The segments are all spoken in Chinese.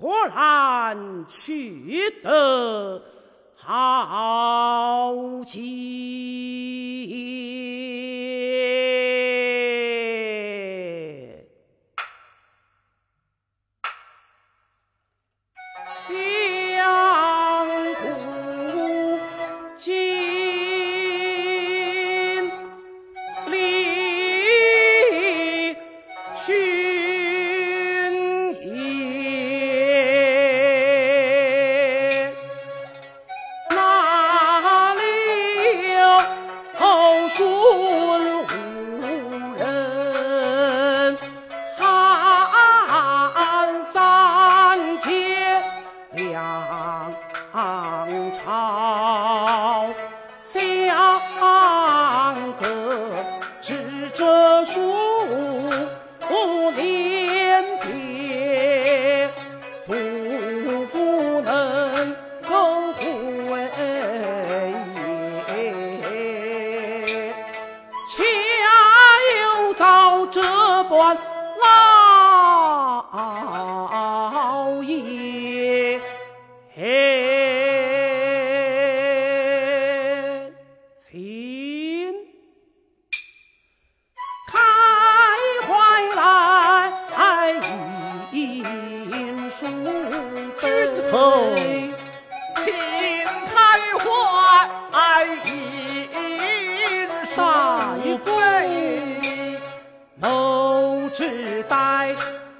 果然取得好节。老爷，请开怀来饮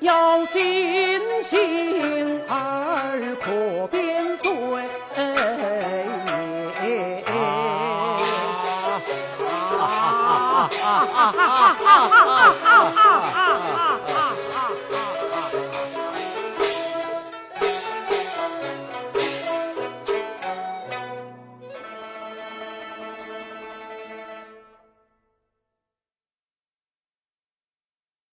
要尽兴儿可便遂。